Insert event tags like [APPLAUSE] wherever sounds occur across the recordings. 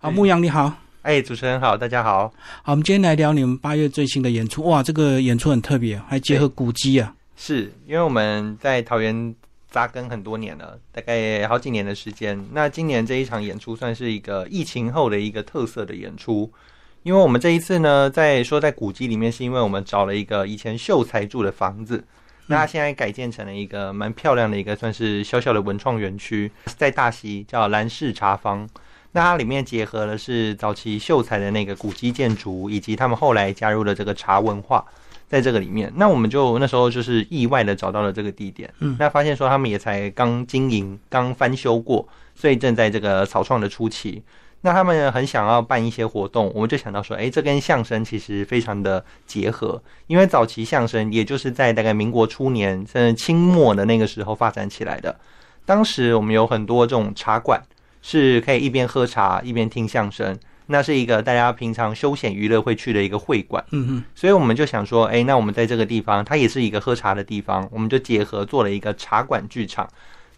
好，牧羊你好，哎，主持人好，大家好。好，我们今天来聊你们八月最新的演出。哇，这个演出很特别，还结合古迹啊。是因为我们在桃园扎根很多年了，大概好几年的时间。那今年这一场演出算是一个疫情后的一个特色的演出，因为我们这一次呢，在说在古迹里面，是因为我们找了一个以前秀才住的房子，那它现在改建成了一个蛮漂亮的一个算是小小的文创园区，在大溪叫蓝氏茶坊。那它里面结合的是早期秀才的那个古迹建筑，以及他们后来加入了这个茶文化，在这个里面。那我们就那时候就是意外的找到了这个地点，嗯，那发现说他们也才刚经营、刚翻修过，所以正在这个草创的初期。那他们很想要办一些活动，我们就想到说，哎，这跟相声其实非常的结合，因为早期相声也就是在大概民国初年甚至清末的那个时候发展起来的。当时我们有很多这种茶馆。是可以一边喝茶一边听相声，那是一个大家平常休闲娱乐会去的一个会馆。嗯嗯，所以我们就想说，哎，那我们在这个地方，它也是一个喝茶的地方，我们就结合做了一个茶馆剧场。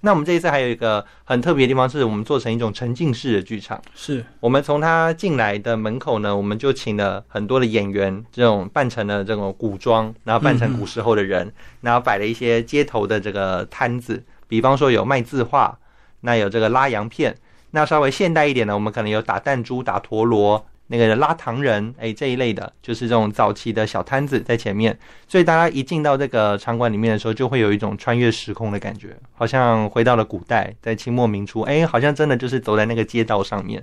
那我们这一次还有一个很特别的地方，是我们做成一种沉浸式的剧场。是我们从他进来的门口呢，我们就请了很多的演员，这种扮成了这种古装，然后扮成古时候的人，然后摆了一些街头的这个摊子，比方说有卖字画，那有这个拉洋片。那稍微现代一点的，我们可能有打弹珠、打陀螺，那个拉糖人，哎，这一类的，就是这种早期的小摊子在前面。所以大家一进到这个场馆里面的时候，就会有一种穿越时空的感觉，好像回到了古代，在清末明初，哎，好像真的就是走在那个街道上面。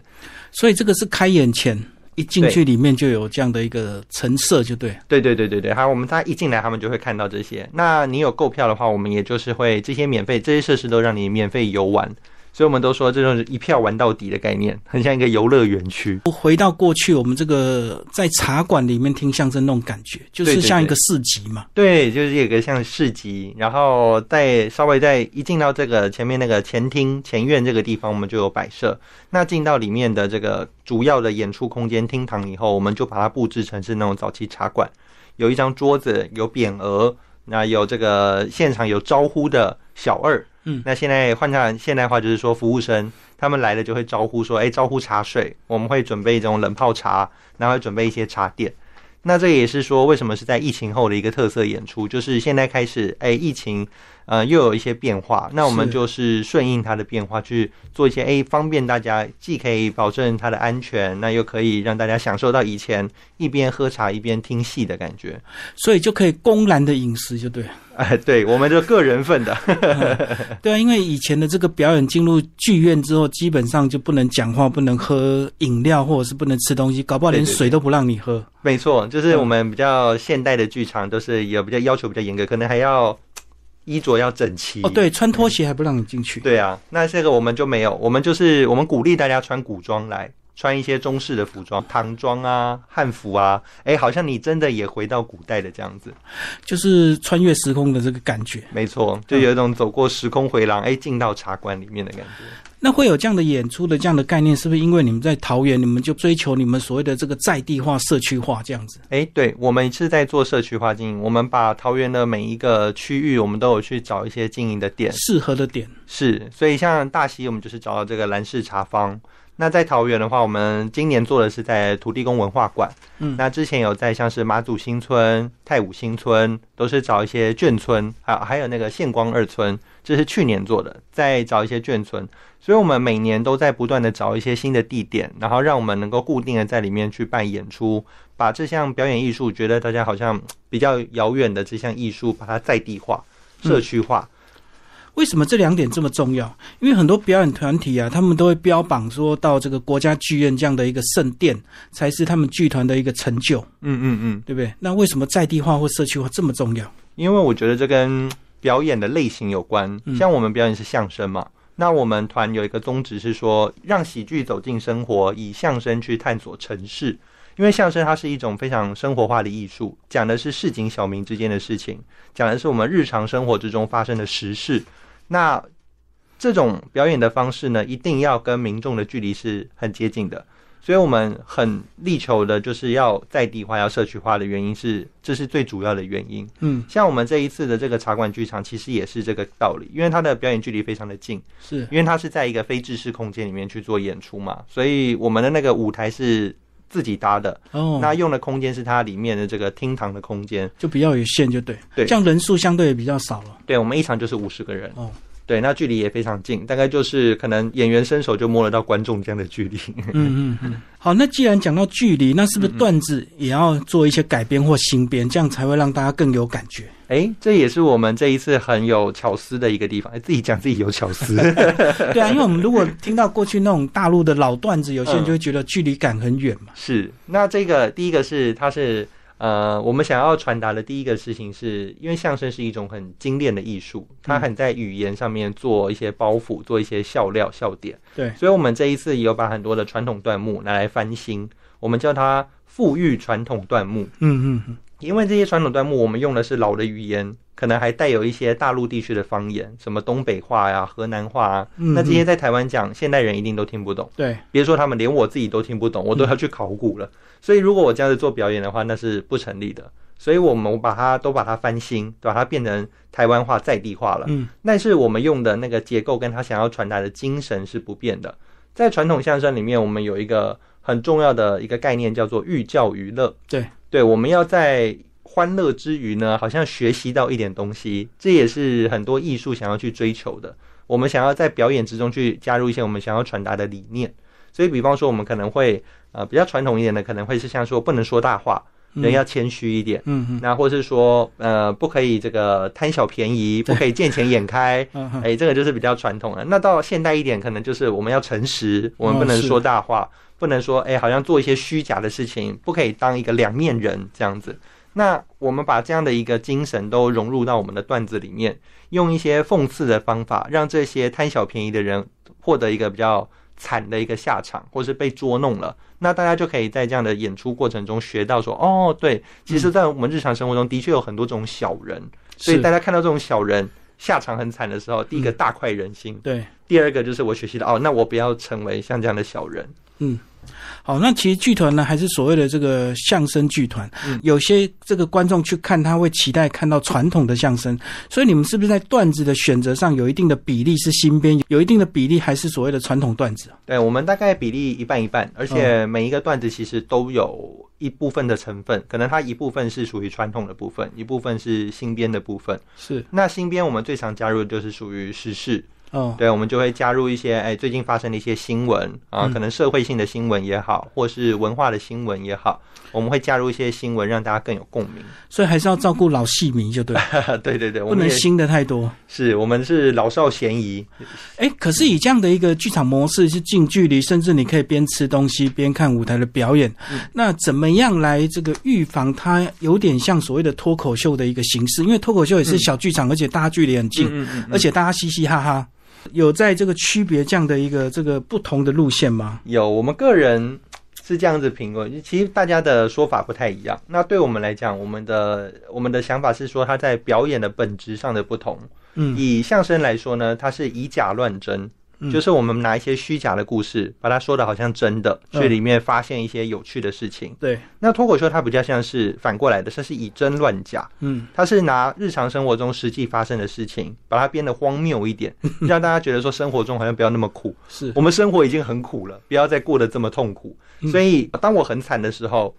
所以这个是开眼前一进去里面就有这样的一个陈设，就对。对对对对对，好，我们大家一进来，他们就会看到这些。那你有购票的话，我们也就是会这些免费，这些设施都让你免费游玩。所以我们都说这种一票玩到底的概念，很像一个游乐园区。回到过去，我们这个在茶馆里面听相声那种感觉，就是像一个市集嘛。对，就是有个像市集，然后再稍微再一进到这个前面那个前厅前院这个地方，我们就有摆设。那进到里面的这个主要的演出空间厅堂以后，我们就把它布置成是那种早期茶馆，有一张桌子，有匾额，那有这个现场有招呼的小二。嗯，那现在换成现代化，就是说服务生他们来了就会招呼说，哎，招呼茶水，我们会准备这种冷泡茶，然后准备一些茶点。那这也是说，为什么是在疫情后的一个特色演出，就是现在开始，哎，疫情。呃，又有一些变化，那我们就是顺应它的变化去做一些，哎，方便大家，既可以保证它的安全，那又可以让大家享受到以前一边喝茶一边听戏的感觉，所以就可以公然的饮食，就对。哎，[LAUGHS] 对，我们就个人份的。对啊，因为以前的这个表演进入剧院之后，基本上就不能讲话，不能喝饮料，或者是不能吃东西，搞不好连水都不让你喝。没错，就是我们比较现代的剧场，都是有比较要求比较严格，可能还要。衣着要整齐哦，对，穿拖鞋还不让你进去。对啊，那这个我们就没有，我们就是我们鼓励大家穿古装来，穿一些中式的服装，唐装啊、汉服啊，哎，好像你真的也回到古代的这样子，就是穿越时空的这个感觉。没错，就有一种走过时空回廊，哎，进到茶馆里面的感觉。那会有这样的演出的这样的概念，是不是因为你们在桃园，你们就追求你们所谓的这个在地化、社区化这样子？哎，对，我们是在做社区化经营，我们把桃园的每一个区域，我们都有去找一些经营的点，适合的点是。所以像大溪，我们就是找到这个兰氏茶坊。那在桃园的话，我们今年做的是在土地公文化馆。嗯，那之前有在像是马祖新村、太武新村，都是找一些眷村，还还有那个县光二村，这是去年做的，再找一些眷村。所以，我们每年都在不断的找一些新的地点，然后让我们能够固定的在里面去办演出，把这项表演艺术，觉得大家好像比较遥远的这项艺术，把它在地化、社区化。为什么这两点这么重要？因为很多表演团体啊，他们都会标榜说到这个国家剧院这样的一个圣殿，才是他们剧团的一个成就。嗯嗯嗯，对不对？那为什么在地化或社区化这么重要？因为我觉得这跟表演的类型有关。像我们表演是相声嘛，那我们团有一个宗旨是说，让喜剧走进生活，以相声去探索城市。因为相声它是一种非常生活化的艺术，讲的是市井小民之间的事情，讲的是我们日常生活之中发生的实事。那这种表演的方式呢，一定要跟民众的距离是很接近的，所以我们很力求的就是要在地化、要社区化的原因是，这是最主要的原因。嗯，像我们这一次的这个茶馆剧场，其实也是这个道理，因为它的表演距离非常的近，是因为它是在一个非制式空间里面去做演出嘛，所以我们的那个舞台是自己搭的。哦，那用的空间是它里面的这个厅堂的空间，就比较有限，就对，对，这样人数相对也比较少了。对，我们一场就是五十个人。哦。对，那距离也非常近，大概就是可能演员伸手就摸得到观众这样的距离。嗯嗯嗯。好，那既然讲到距离，那是不是段子也要做一些改编或新编，这样才会让大家更有感觉？哎，这也是我们这一次很有巧思的一个地方。哎，自己讲自己有巧思。[LAUGHS] 对啊，因为我们如果听到过去那种大陆的老段子，有些人就会觉得距离感很远嘛。是，那这个第一个是它是。呃，我们想要传达的第一个事情是，因为相声是一种很精炼的艺术，它很在语言上面做一些包袱，做一些笑料、笑点。对，所以我们这一次也有把很多的传统段目拿来翻新，我们叫它富裕传统段目。嗯嗯嗯，因为这些传统段目，我们用的是老的语言，可能还带有一些大陆地区的方言，什么东北话呀、河南话啊。那这些在台湾讲，现代人一定都听不懂。对，别说他们，连我自己都听不懂，我都要去考古了。所以，如果我这样子做表演的话，那是不成立的。所以我们把它都把它翻新，把它变成台湾话、在地化了。嗯，但是我们用的那个结构跟他想要传达的精神是不变的。在传统相声里面，我们有一个很重要的一个概念，叫做寓教于乐。对，对，我们要在欢乐之余呢，好像学习到一点东西，这也是很多艺术想要去追求的。我们想要在表演之中去加入一些我们想要传达的理念。所以，比方说，我们可能会。呃，比较传统一点的，可能会是像说不能说大话，人要谦虚一点。嗯嗯。那或是说，呃，不可以这个贪小便宜，不可以见钱眼开。[LAUGHS] 哎，这个就是比较传统的。那到现代一点，可能就是我们要诚实，我们不能说大话，不能说哎，好像做一些虚假的事情，不可以当一个两面人这样子。那我们把这样的一个精神都融入到我们的段子里面，用一些讽刺的方法，让这些贪小便宜的人获得一个比较。惨的一个下场，或是被捉弄了，那大家就可以在这样的演出过程中学到说，哦，对，其实，在我们日常生活中的确有很多种小人，所以大家看到这种小人下场很惨的时候，第一个大快人心，对，第二个就是我学习的，哦，那我不要成为像这样的小人，嗯。好，那其实剧团呢，还是所谓的这个相声剧团。嗯，有些这个观众去看，他会期待看到传统的相声。所以你们是不是在段子的选择上有一定的比例是新编，有一定的比例还是所谓的传统段子？对，我们大概比例一半一半，而且每一个段子其实都有一部分的成分，可能它一部分是属于传统的部分，一部分是新编的部分。是，那新编我们最常加入的就是属于时事。哦，对，我们就会加入一些哎，最近发生的一些新闻啊，可能社会性的新闻也好，或是文化的新闻也好，我们会加入一些新闻，让大家更有共鸣。所以还是要照顾老戏迷，就 [LAUGHS] 对。对对对，不能新的太多。是我们是老少咸宜。哎，可是以这样的一个剧场模式，是近距离，甚至你可以边吃东西边看舞台的表演。那怎么样来这个预防它有点像所谓的脱口秀的一个形式？因为脱口秀也是小剧场，而且大家距离很近，而且大家嘻嘻哈哈。有在这个区别这样的一个这个不同的路线吗？有，我们个人是这样子评论，其实大家的说法不太一样。那对我们来讲，我们的我们的想法是说，他在表演的本质上的不同。嗯，以相声来说呢，它是以假乱真。就是我们拿一些虚假的故事，把它说的好像真的，去里面发现一些有趣的事情。对，那脱口秀它比较像是反过来的，它是以真乱假。嗯，它是拿日常生活中实际发生的事情，把它编得荒谬一点，[LAUGHS] 让大家觉得说生活中好像不要那么苦。是我们生活已经很苦了，不要再过得这么痛苦。所以当我很惨的时候。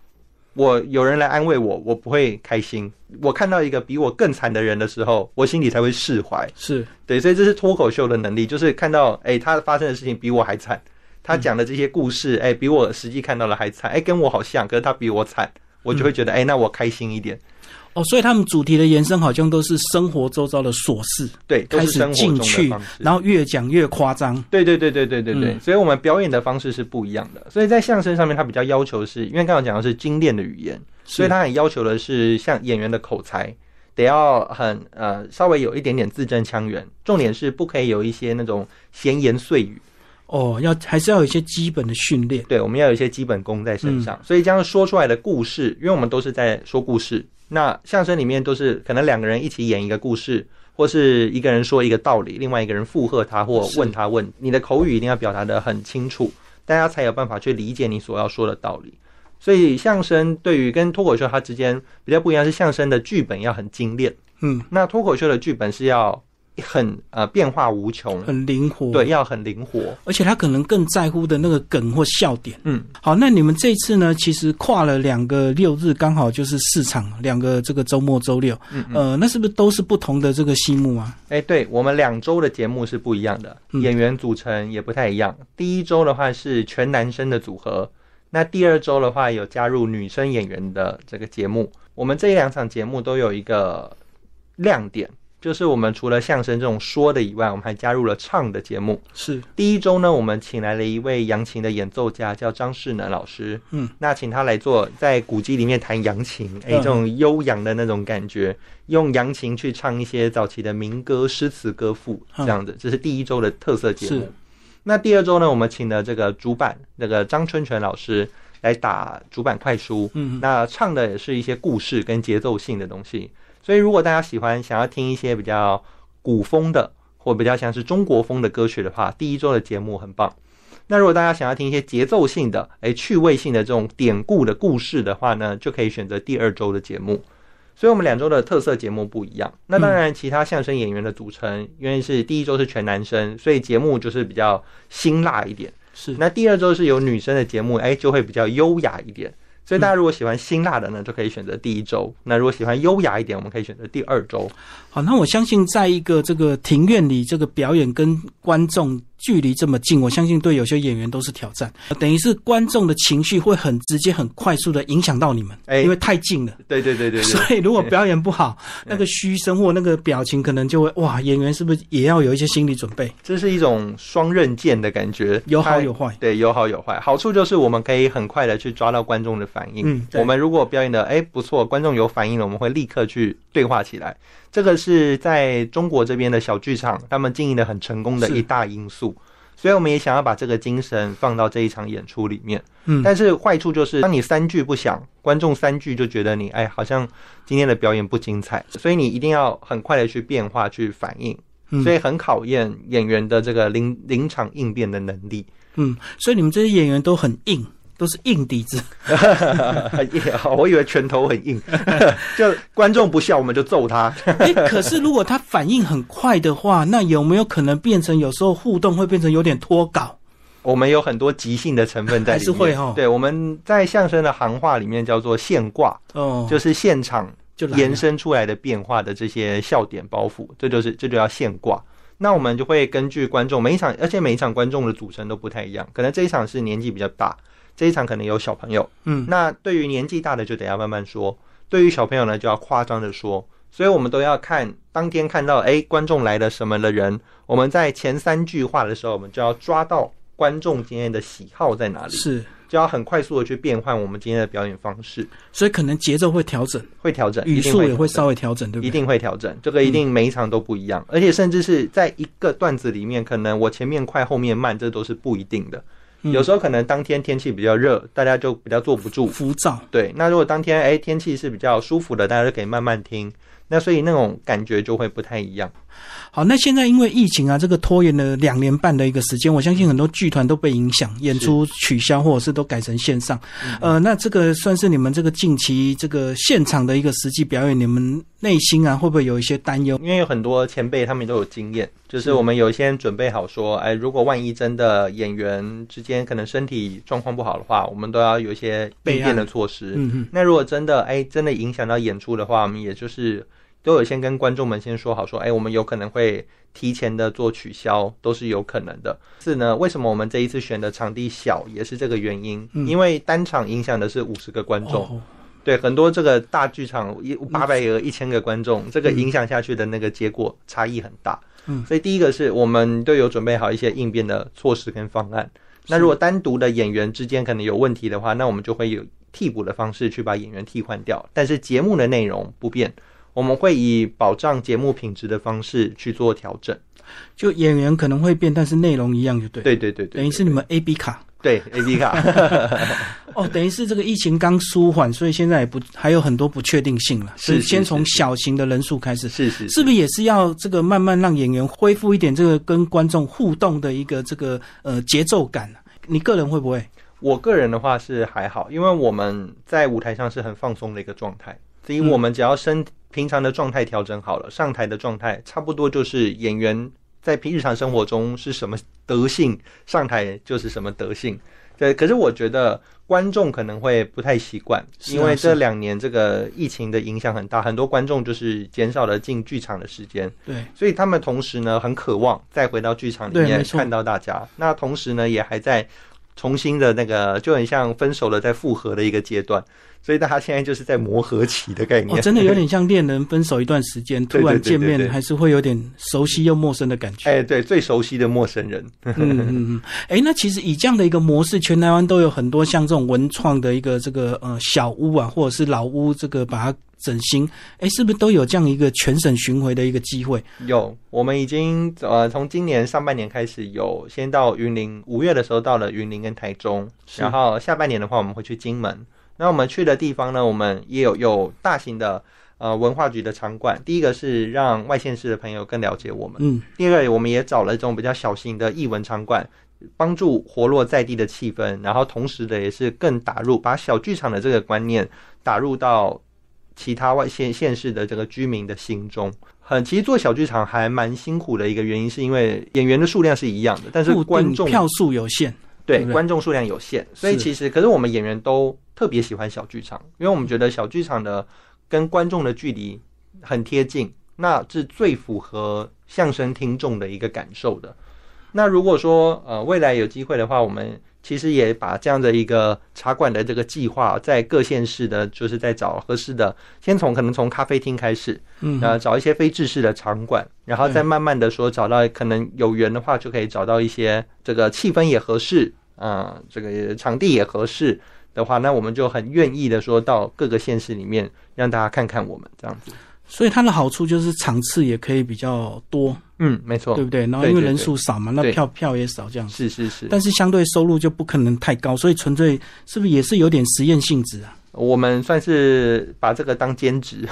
我有人来安慰我，我不会开心。我看到一个比我更惨的人的时候，我心里才会释怀。是对，所以这是脱口秀的能力，就是看到哎，他发生的事情比我还惨，他讲的这些故事哎，比我实际看到的还惨，哎，跟我好像，可是他比我惨，我就会觉得哎，那我开心一点。哦，所以他们主题的延伸好像都是生活周遭的琐事，对，开始进去，然后越讲越夸张。对对对对对对对，所以我们表演的方式是不一样的。所以在相声上面，它比较要求是因为刚刚讲的是精炼的语言，所以它很要求的是像演员的口才得要很呃稍微有一点点字正腔圆，重点是不可以有一些那种闲言碎语。哦，要还是要有一些基本的训练。对，我们要有一些基本功在身上，所以这样说出来的故事，因为我们都是在说故事。那相声里面都是可能两个人一起演一个故事，或是一个人说一个道理，另外一个人附和他或问他问，你的口语一定要表达的很清楚。大家才有办法去理解你所要说的道理。所以相声对于跟脱口秀它之间比较不一样，是相声的剧本要很精炼，嗯，那脱口秀的剧本是要。很呃变化无穷，很灵活，对，要很灵活，而且他可能更在乎的那个梗或笑点。嗯，好，那你们这次呢，其实跨了两个六日，刚好就是四场，两个这个周末周六。嗯，呃，那是不是都是不同的这个戏目啊？哎，对我们两周的节目是不一样的，演员组成也不太一样。第一周的话是全男生的组合，那第二周的话有加入女生演员的这个节目。我们这两场节目都有一个亮点。就是我们除了相声这种说的以外，我们还加入了唱的节目。是第一周呢，我们请来了一位扬琴的演奏家，叫张世能老师。嗯，那请他来做在古籍里面弹扬琴，哎，这种悠扬的那种感觉，用扬琴去唱一些早期的民歌、诗词歌赋，这样子，这是第一周的特色节目。那第二周呢，我们请了这个主板那个张春泉老师来打主板快书。嗯，那唱的也是一些故事跟节奏性的东西。所以，如果大家喜欢想要听一些比较古风的，或比较像是中国风的歌曲的话，第一周的节目很棒。那如果大家想要听一些节奏性的、哎趣味性的这种典故的故事的话呢，就可以选择第二周的节目。所以，我们两周的特色节目不一样。那当然，其他相声演员的组成，因为是第一周是全男生，所以节目就是比较辛辣一点。是。那第二周是有女生的节目，哎，就会比较优雅一点。所以大家如果喜欢辛辣的呢，就可以选择第一周；那如果喜欢优雅一点，我们可以选择第二周。好，那我相信在一个这个庭院里，这个表演跟观众。距离这么近，我相信对有些演员都是挑战。等于是观众的情绪会很直接、很快速的影响到你们，哎，因为太近了。对对对对。[LAUGHS] 所以如果表演不好，那个嘘声或那个表情，可能就会哇，演员是不是也要有一些心理准备？这是一种双刃剑的感觉，有好有坏。对，有好有坏。好处就是我们可以很快的去抓到观众的反应。嗯，我们如果表演的哎不错，观众有反应了，我们会立刻去对话起来。这个是在中国这边的小剧场，他们经营的很成功的一大因素，所以我们也想要把这个精神放到这一场演出里面。嗯，但是坏处就是，当你三句不响，观众三句就觉得你哎，好像今天的表演不精彩，所以你一定要很快的去变化、去反应，所以很考验演员的这个临临场应变的能力。嗯，所以你们这些演员都很硬。都是硬底子，[LAUGHS] 很硬。我以为拳头很硬，[LAUGHS] 就观众不笑，我们就揍他。哎，可是如果他反应很快的话，那有没有可能变成有时候互动会变成有点脱稿？我们有很多即兴的成分在里面，还是会哈？对，我们在相声的行话里面叫做现挂，哦，就是现场就延伸出来的变化的这些笑点包袱，这就是这就叫现挂。那我们就会根据观众每一场，而且每一场观众的组成都不太一样，可能这一场是年纪比较大。这一场可能有小朋友，嗯，那对于年纪大的就得要慢慢说，对于小朋友呢就要夸张的说，所以我们都要看当天看到哎观众来了什么的人，我们在前三句话的时候，我们就要抓到观众今天的喜好在哪里，是。就要很快速的去变换我们今天的表演方式，所以可能节奏会调整，会调整，语速也会稍微调整，对不对？一定会调整，这个一定每一场都不一样，而且甚至是在一个段子里面，可能我前面快后面慢，这都是不一定的。有时候可能当天天气比较热，大家就比较坐不住，浮躁。对，那如果当天哎天气是比较舒服的，大家就可以慢慢听。那所以那种感觉就会不太一样。好，那现在因为疫情啊，这个拖延了两年半的一个时间，我相信很多剧团都被影响，演出取消或者是都改成线上。呃，那这个算是你们这个近期这个现场的一个实际表演，你们内心啊会不会有一些担忧？因为有很多前辈他们都有经验，就是我们有一些人准备好说，哎，如果万一真的演员之间可能身体状况不好的话，我们都要有一些应变的措施。嗯嗯。那如果真的哎真的影响到演出的话，我们也就是。都有先跟观众们先说好，说，哎，我们有可能会提前的做取消，都是有可能的。是呢，为什么我们这一次选的场地小，也是这个原因。因为单场影响的是五十个观众，对，很多这个大剧场一八百个、一千个观众，这个影响下去的那个结果差异很大。嗯，所以第一个是我们都有准备好一些应变的措施跟方案。那如果单独的演员之间可能有问题的话，那我们就会有替补的方式去把演员替换掉，但是节目的内容不变。我们会以保障节目品质的方式去做调整，就演员可能会变，但是内容一样就对。对对对对，等于是你们 A B 卡。对 A B 卡。[LAUGHS] 哦，等于是这个疫情刚舒缓，所以现在也不还有很多不确定性了。是先从小型的人数开始。是是。是不是也是要这个慢慢让演员恢复一点这个跟观众互动的一个这个呃节奏感？你个人会不会？我个人的话是还好，因为我们在舞台上是很放松的一个状态，所以我们只要身平常的状态调整好了，上台的状态差不多就是演员在平日常生活中是什么德性，上台就是什么德性。对，可是我觉得观众可能会不太习惯，因为这两年这个疫情的影响很大，很多观众就是减少了进剧场的时间。对，所以他们同时呢很渴望再回到剧场里面看到大家。那同时呢也还在。重新的那个就很像分手了再复合的一个阶段，所以大家现在就是在磨合期的概念。哦，真的有点像恋人分手一段时间，[LAUGHS] 突然见面还是会有点熟悉又陌生的感觉。哎，对，最熟悉的陌生人。嗯嗯嗯。哎，那其实以这样的一个模式，全台湾都有很多像这种文创的一个这个呃小屋啊，或者是老屋，这个把它。整新，哎，是不是都有这样一个全省巡回的一个机会？有，我们已经呃从今年上半年开始有，先到云林，五月的时候到了云林跟台中，然后下半年的话我们会去金门。那我们去的地方呢，我们也有有大型的呃文化局的场馆。第一个是让外县市的朋友更了解我们，嗯，第二个我们也找了这种比较小型的艺文场馆，帮助活络在地的气氛，然后同时的也是更打入把小剧场的这个观念打入到。其他外县县市的这个居民的心中，很其实做小剧场还蛮辛苦的一个原因，是因为演员的数量是一样的，但是观众票数有限，对观众数量有限，所以其实可是我们演员都特别喜欢小剧场，因为我们觉得小剧场的跟观众的距离很贴近，那是最符合相声听众的一个感受的。那如果说呃未来有机会的话，我们。其实也把这样的一个茶馆的这个计划，在各县市的，就是在找合适的，先从可能从咖啡厅开始，嗯，呃，找一些非制式的场馆，然后再慢慢的说找到可能有缘的话，就可以找到一些这个气氛也合适，啊，这个场地也合适的话，那我们就很愿意的说到各个县市里面，让大家看看我们这样子。所以它的好处就是场次也可以比较多，嗯，没错，对不对？然后因为人数少嘛，那票票也少，这样是是是。但是相对收入就不可能太高，所以纯粹是不是也是有点实验性质啊？我们算是把这个当兼职，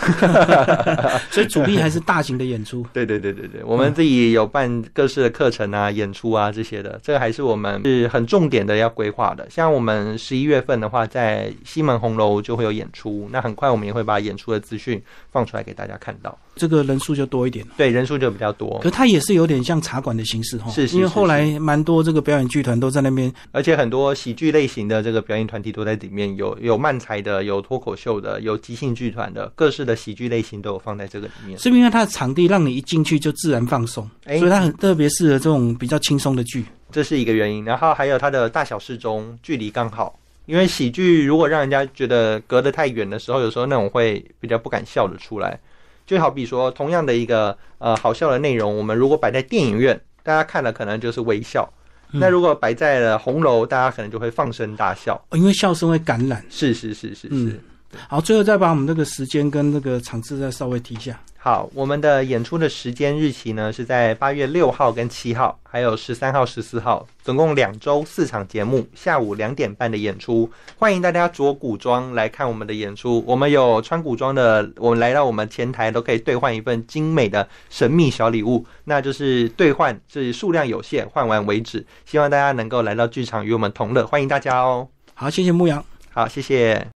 [LAUGHS] 所以主力还是大型的演出。[LAUGHS] 对对对对对，我们自己有办各式的课程啊、演出啊这些的，这个还是我们是很重点的要规划的。像我们十一月份的话，在西门红楼就会有演出，那很快我们也会把演出的资讯放出来给大家看到。这个人数就多一点，对，人数就比较多。可它也是有点像茶馆的形式哈，是，因为后来蛮多这个表演剧团都在那边，而且很多喜剧类型的这个表演团体都在里面，有有漫才的，有脱口秀的，有即兴剧团的，各式的喜剧类型都有放在这个里面。是不是因为它的场地让你一进去就自然放松，所以它很特别适合这种比较轻松的剧，这是一个原因。然后还有它的大小适中，距离刚好。因为喜剧如果让人家觉得隔得太远的时候，有时候那种会比较不敢笑得出来。就好比说，同样的一个呃好笑的内容，我们如果摆在电影院，大家看了可能就是微笑；那如果摆在了红楼，大家可能就会放声大笑，因为笑声会感染。是是是是是。好，最后再把我们这个时间跟那个场次再稍微提一下。好，我们的演出的时间日期呢是在八月六号跟七号，还有十三号、十四号，总共两周四场节目，下午两点半的演出。欢迎大家着古装来看我们的演出。我们有穿古装的，我们来到我们前台都可以兑换一份精美的神秘小礼物，那就是兑换是数量有限，换完为止。希望大家能够来到剧场与我们同乐，欢迎大家哦。好，谢谢牧羊。好，谢谢。